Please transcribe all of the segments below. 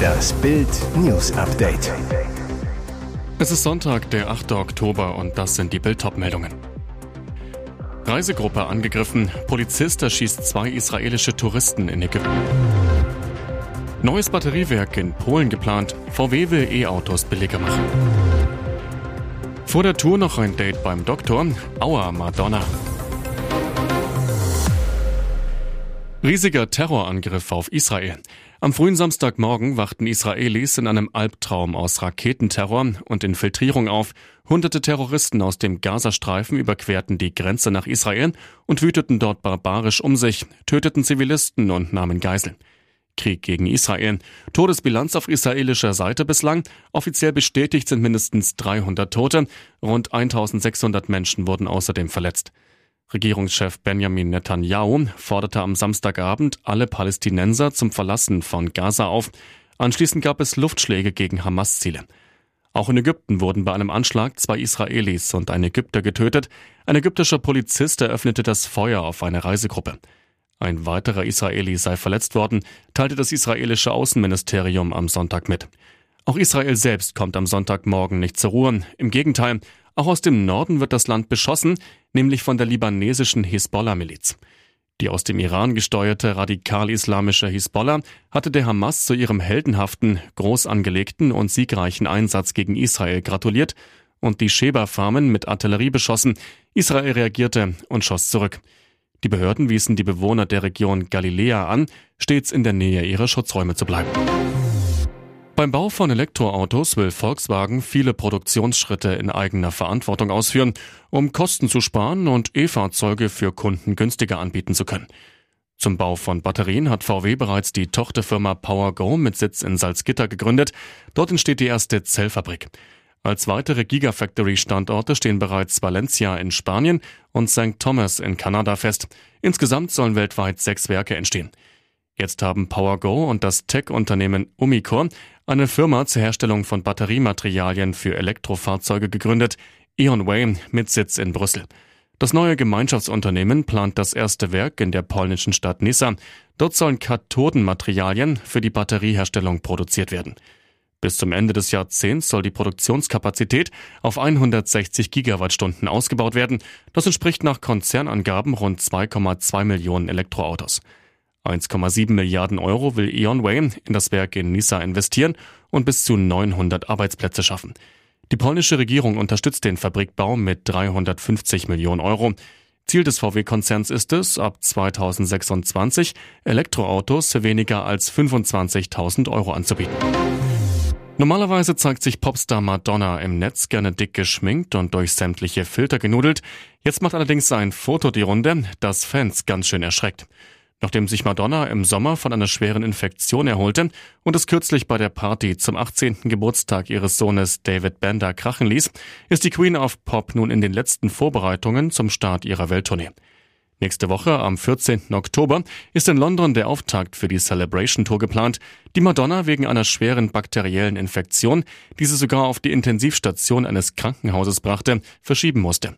Das Bild News Update. Es ist Sonntag, der 8. Oktober und das sind die Bild meldungen Reisegruppe angegriffen, Polizist erschießt zwei israelische Touristen in Ägypten. Neues Batteriewerk in Polen geplant, VW will E-Autos billiger machen. Vor der Tour noch ein Date beim Doktor, Aua Madonna. Riesiger Terrorangriff auf Israel. Am frühen Samstagmorgen wachten Israelis in einem Albtraum aus Raketenterror und Infiltrierung auf. Hunderte Terroristen aus dem Gazastreifen überquerten die Grenze nach Israel und wüteten dort barbarisch um sich, töteten Zivilisten und nahmen Geiseln. Krieg gegen Israel. Todesbilanz auf israelischer Seite bislang. Offiziell bestätigt sind mindestens 300 Tote. Rund 1600 Menschen wurden außerdem verletzt. Regierungschef Benjamin Netanyahu forderte am Samstagabend alle Palästinenser zum Verlassen von Gaza auf. Anschließend gab es Luftschläge gegen Hamas-Ziele. Auch in Ägypten wurden bei einem Anschlag zwei Israelis und ein Ägypter getötet. Ein ägyptischer Polizist eröffnete das Feuer auf eine Reisegruppe. Ein weiterer Israeli sei verletzt worden, teilte das israelische Außenministerium am Sonntag mit. Auch Israel selbst kommt am Sonntagmorgen nicht zur Ruhe. Im Gegenteil, auch aus dem Norden wird das Land beschossen, nämlich von der libanesischen Hisbollah-Miliz. Die aus dem Iran gesteuerte radikal-islamische Hisbollah hatte der Hamas zu ihrem heldenhaften, groß angelegten und siegreichen Einsatz gegen Israel gratuliert und die Sheba-Farmen mit Artillerie beschossen. Israel reagierte und schoss zurück. Die Behörden wiesen die Bewohner der Region Galiläa an, stets in der Nähe ihrer Schutzräume zu bleiben. Beim Bau von Elektroautos will Volkswagen viele Produktionsschritte in eigener Verantwortung ausführen, um Kosten zu sparen und E-Fahrzeuge für Kunden günstiger anbieten zu können. Zum Bau von Batterien hat VW bereits die Tochterfirma PowerGo mit Sitz in Salzgitter gegründet. Dort entsteht die erste Zellfabrik. Als weitere Gigafactory-Standorte stehen bereits Valencia in Spanien und St. Thomas in Kanada fest. Insgesamt sollen weltweit sechs Werke entstehen. Jetzt haben PowerGo und das Tech-Unternehmen Umicore eine Firma zur Herstellung von Batteriematerialien für Elektrofahrzeuge gegründet, EonWay mit Sitz in Brüssel. Das neue Gemeinschaftsunternehmen plant das erste Werk in der polnischen Stadt Nissa. Dort sollen Kathodenmaterialien für die Batterieherstellung produziert werden. Bis zum Ende des Jahrzehnts soll die Produktionskapazität auf 160 Gigawattstunden ausgebaut werden. Das entspricht nach Konzernangaben rund 2,2 Millionen Elektroautos. 1,7 Milliarden Euro will E.ON Way in das Werk in Nisa investieren und bis zu 900 Arbeitsplätze schaffen. Die polnische Regierung unterstützt den Fabrikbau mit 350 Millionen Euro. Ziel des VW-Konzerns ist es, ab 2026 Elektroautos für weniger als 25.000 Euro anzubieten. Normalerweise zeigt sich Popstar Madonna im Netz gerne dick geschminkt und durch sämtliche Filter genudelt. Jetzt macht allerdings ein Foto die Runde, das Fans ganz schön erschreckt. Nachdem sich Madonna im Sommer von einer schweren Infektion erholte und es kürzlich bei der Party zum 18. Geburtstag ihres Sohnes David Bender krachen ließ, ist die Queen of Pop nun in den letzten Vorbereitungen zum Start ihrer Welttournee. Nächste Woche, am 14. Oktober, ist in London der Auftakt für die Celebration Tour geplant, die Madonna wegen einer schweren bakteriellen Infektion, die sie sogar auf die Intensivstation eines Krankenhauses brachte, verschieben musste.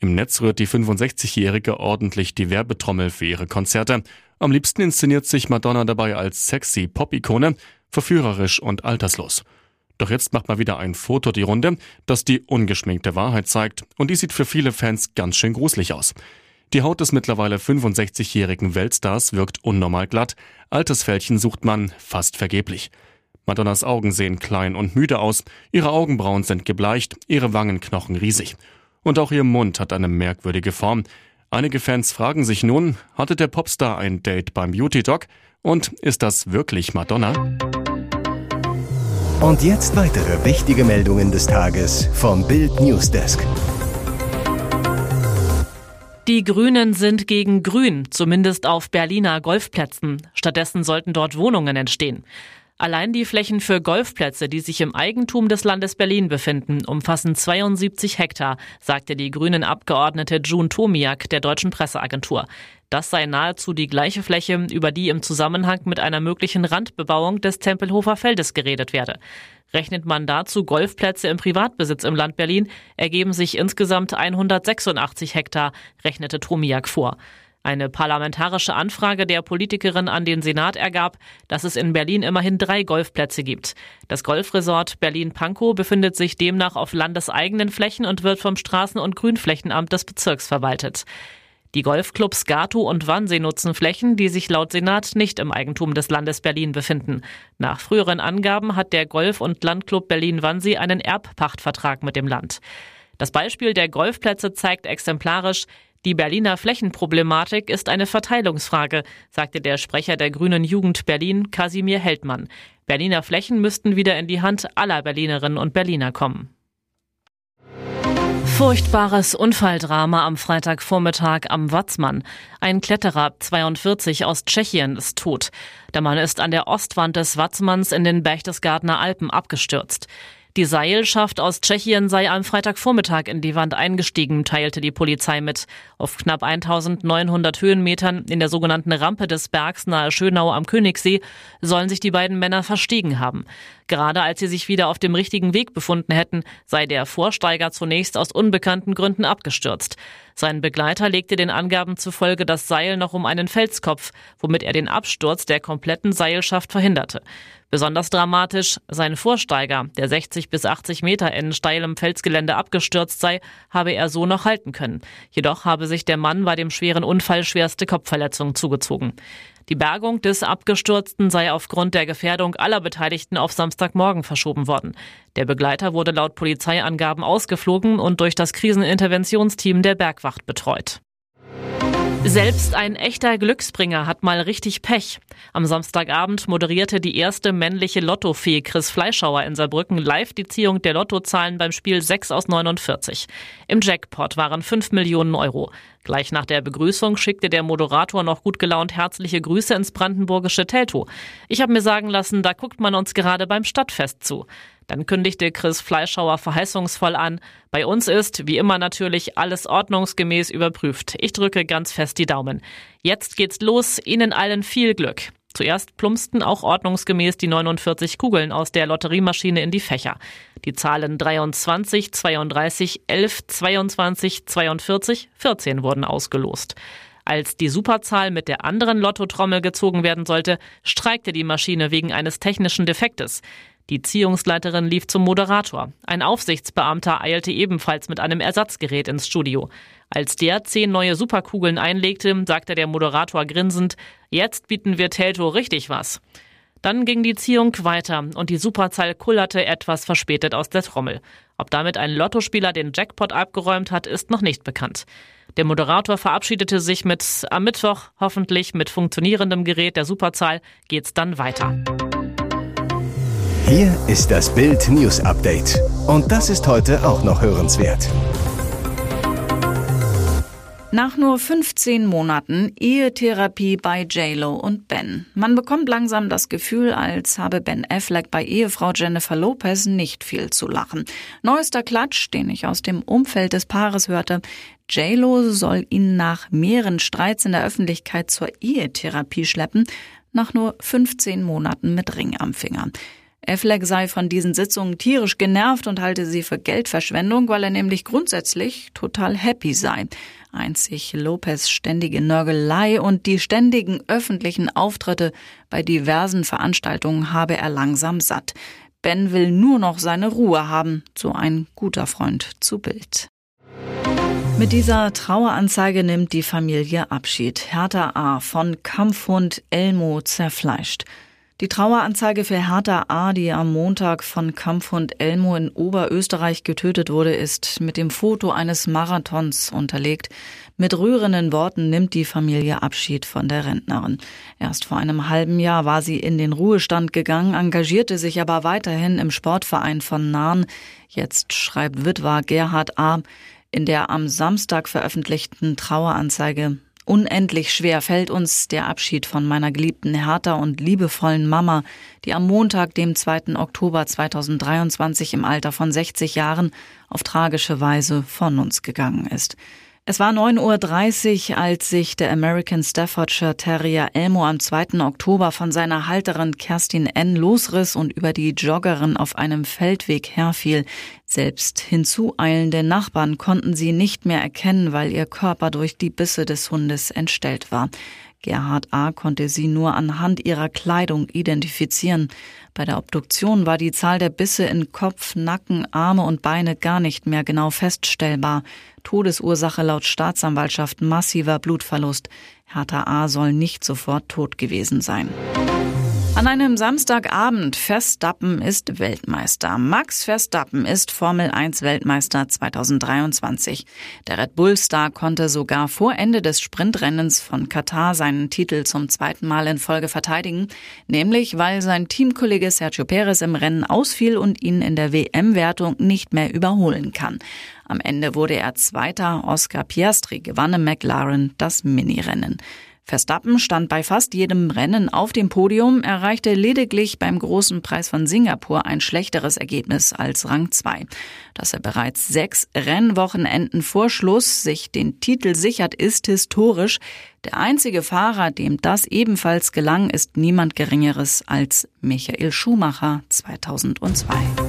Im Netz rührt die 65-Jährige ordentlich die Werbetrommel für ihre Konzerte. Am liebsten inszeniert sich Madonna dabei als sexy Pop-Ikone, verführerisch und alterslos. Doch jetzt macht mal wieder ein Foto die Runde, das die ungeschminkte Wahrheit zeigt, und die sieht für viele Fans ganz schön gruselig aus. Die Haut des mittlerweile 65-jährigen Weltstars wirkt unnormal glatt, Altersfältchen sucht man fast vergeblich. Madonnas Augen sehen klein und müde aus, ihre Augenbrauen sind gebleicht, ihre Wangenknochen riesig. Und auch ihr Mund hat eine merkwürdige Form. Einige Fans fragen sich nun, hatte der Popstar ein Date beim Beauty Dog? Und ist das wirklich Madonna? Und jetzt weitere wichtige Meldungen des Tages vom Bild Newsdesk. Die Grünen sind gegen Grün, zumindest auf Berliner Golfplätzen. Stattdessen sollten dort Wohnungen entstehen. Allein die Flächen für Golfplätze, die sich im Eigentum des Landes Berlin befinden, umfassen 72 Hektar, sagte die grünen Abgeordnete June Tomiak der deutschen Presseagentur. Das sei nahezu die gleiche Fläche, über die im Zusammenhang mit einer möglichen Randbebauung des Tempelhofer Feldes geredet werde. Rechnet man dazu Golfplätze im Privatbesitz im Land Berlin, ergeben sich insgesamt 186 Hektar, rechnete Tomiak vor. Eine parlamentarische Anfrage der Politikerin an den Senat ergab, dass es in Berlin immerhin drei Golfplätze gibt. Das Golfresort Berlin-Pankow befindet sich demnach auf landeseigenen Flächen und wird vom Straßen- und Grünflächenamt des Bezirks verwaltet. Die Golfclubs Gato und Wannsee nutzen Flächen, die sich laut Senat nicht im Eigentum des Landes Berlin befinden. Nach früheren Angaben hat der Golf- und Landclub Berlin-Wannsee einen Erbpachtvertrag mit dem Land. Das Beispiel der Golfplätze zeigt exemplarisch, die Berliner Flächenproblematik ist eine Verteilungsfrage, sagte der Sprecher der Grünen Jugend Berlin, Kasimir Heldmann. Berliner Flächen müssten wieder in die Hand aller Berlinerinnen und Berliner kommen. Furchtbares Unfalldrama am Freitagvormittag am Watzmann. Ein Kletterer, 42 aus Tschechien, ist tot. Der Mann ist an der Ostwand des Watzmanns in den Berchtesgadener Alpen abgestürzt. Die Seilschaft aus Tschechien sei am Freitagvormittag in die Wand eingestiegen, teilte die Polizei mit. Auf knapp 1900 Höhenmetern in der sogenannten Rampe des Bergs nahe Schönau am Königssee sollen sich die beiden Männer verstiegen haben. Gerade als sie sich wieder auf dem richtigen Weg befunden hätten, sei der Vorsteiger zunächst aus unbekannten Gründen abgestürzt. Sein Begleiter legte den Angaben zufolge das Seil noch um einen Felskopf, womit er den Absturz der kompletten Seilschaft verhinderte. Besonders dramatisch, sein Vorsteiger, der 60 bis 80 Meter in steilem Felsgelände abgestürzt sei, habe er so noch halten können. Jedoch habe sich der Mann bei dem schweren Unfall schwerste Kopfverletzungen zugezogen. Die Bergung des Abgestürzten sei aufgrund der Gefährdung aller Beteiligten auf Samstagmorgen verschoben worden. Der Begleiter wurde laut Polizeiangaben ausgeflogen und durch das Kriseninterventionsteam der Bergwacht betreut. Selbst ein echter Glücksbringer hat mal richtig Pech. Am Samstagabend moderierte die erste männliche Lottofee Chris Fleischauer in Saarbrücken live die Ziehung der Lottozahlen beim Spiel 6 aus 49. Im Jackpot waren 5 Millionen Euro. Gleich nach der Begrüßung schickte der Moderator noch gut gelaunt herzliche Grüße ins brandenburgische Teltow. Ich habe mir sagen lassen, da guckt man uns gerade beim Stadtfest zu. Dann kündigte Chris Fleischhauer verheißungsvoll an, bei uns ist, wie immer natürlich, alles ordnungsgemäß überprüft. Ich drücke ganz fest die Daumen. Jetzt geht's los, Ihnen allen viel Glück. Zuerst plumpsten auch ordnungsgemäß die 49 Kugeln aus der Lotteriemaschine in die Fächer. Die Zahlen 23, 32, 11, 22, 42, 14 wurden ausgelost. Als die Superzahl mit der anderen Lottotrommel gezogen werden sollte, streikte die Maschine wegen eines technischen Defektes. Die Ziehungsleiterin lief zum Moderator. Ein Aufsichtsbeamter eilte ebenfalls mit einem Ersatzgerät ins Studio. Als der zehn neue Superkugeln einlegte, sagte der Moderator grinsend, jetzt bieten wir Telto richtig was. Dann ging die Ziehung weiter und die Superzahl kullerte etwas verspätet aus der Trommel. Ob damit ein Lottospieler den Jackpot abgeräumt hat, ist noch nicht bekannt. Der Moderator verabschiedete sich mit am Mittwoch, hoffentlich mit funktionierendem Gerät der Superzahl, geht's dann weiter. Hier ist das Bild News Update. Und das ist heute auch noch hörenswert. Nach nur 15 Monaten Ehetherapie bei JLo und Ben. Man bekommt langsam das Gefühl, als habe Ben Affleck bei Ehefrau Jennifer Lopez nicht viel zu lachen. Neuester Klatsch, den ich aus dem Umfeld des Paares hörte. JLo soll ihn nach mehreren Streits in der Öffentlichkeit zur Ehetherapie schleppen, nach nur 15 Monaten mit Ring am Finger. Affleck sei von diesen Sitzungen tierisch genervt und halte sie für Geldverschwendung, weil er nämlich grundsätzlich total happy sei. Einzig Lopez ständige Nörgelei und die ständigen öffentlichen Auftritte bei diversen Veranstaltungen habe er langsam satt. Ben will nur noch seine Ruhe haben, so ein guter Freund zu Bild. Mit dieser Traueranzeige nimmt die Familie Abschied. Hertha A. von Kampfhund Elmo zerfleischt. Die Traueranzeige für Hertha A., die am Montag von Kampfhund Elmo in Oberösterreich getötet wurde, ist mit dem Foto eines Marathons unterlegt. Mit rührenden Worten nimmt die Familie Abschied von der Rentnerin. Erst vor einem halben Jahr war sie in den Ruhestand gegangen, engagierte sich aber weiterhin im Sportverein von Nahen. Jetzt schreibt Witwer Gerhard A. in der am Samstag veröffentlichten Traueranzeige Unendlich schwer fällt uns der Abschied von meiner geliebten Hertha und liebevollen Mama, die am Montag, dem 2. Oktober 2023 im Alter von 60 Jahren auf tragische Weise von uns gegangen ist. Es war 9.30 Uhr, als sich der American Staffordshire Terrier Elmo am 2. Oktober von seiner Halterin Kerstin N. losriss und über die Joggerin auf einem Feldweg herfiel. Selbst hinzueilende Nachbarn konnten sie nicht mehr erkennen, weil ihr Körper durch die Bisse des Hundes entstellt war. Gerhard A. konnte sie nur anhand ihrer Kleidung identifizieren. Bei der Obduktion war die Zahl der Bisse in Kopf, Nacken, Arme und Beine gar nicht mehr genau feststellbar. Todesursache laut Staatsanwaltschaft massiver Blutverlust. Hertha A. soll nicht sofort tot gewesen sein. An einem Samstagabend Verstappen ist Weltmeister. Max Verstappen ist Formel 1 Weltmeister 2023. Der Red Bull Star konnte sogar vor Ende des Sprintrennens von Katar seinen Titel zum zweiten Mal in Folge verteidigen, nämlich weil sein Teamkollege Sergio Perez im Rennen ausfiel und ihn in der WM-Wertung nicht mehr überholen kann. Am Ende wurde er Zweiter. Oscar Piastri gewann im McLaren das Minirennen. Verstappen stand bei fast jedem Rennen auf dem Podium, erreichte lediglich beim großen Preis von Singapur ein schlechteres Ergebnis als Rang 2. Dass er bereits sechs Rennwochenenden vor Schluss sich den Titel sichert, ist historisch. Der einzige Fahrer, dem das ebenfalls gelang, ist niemand Geringeres als Michael Schumacher 2002.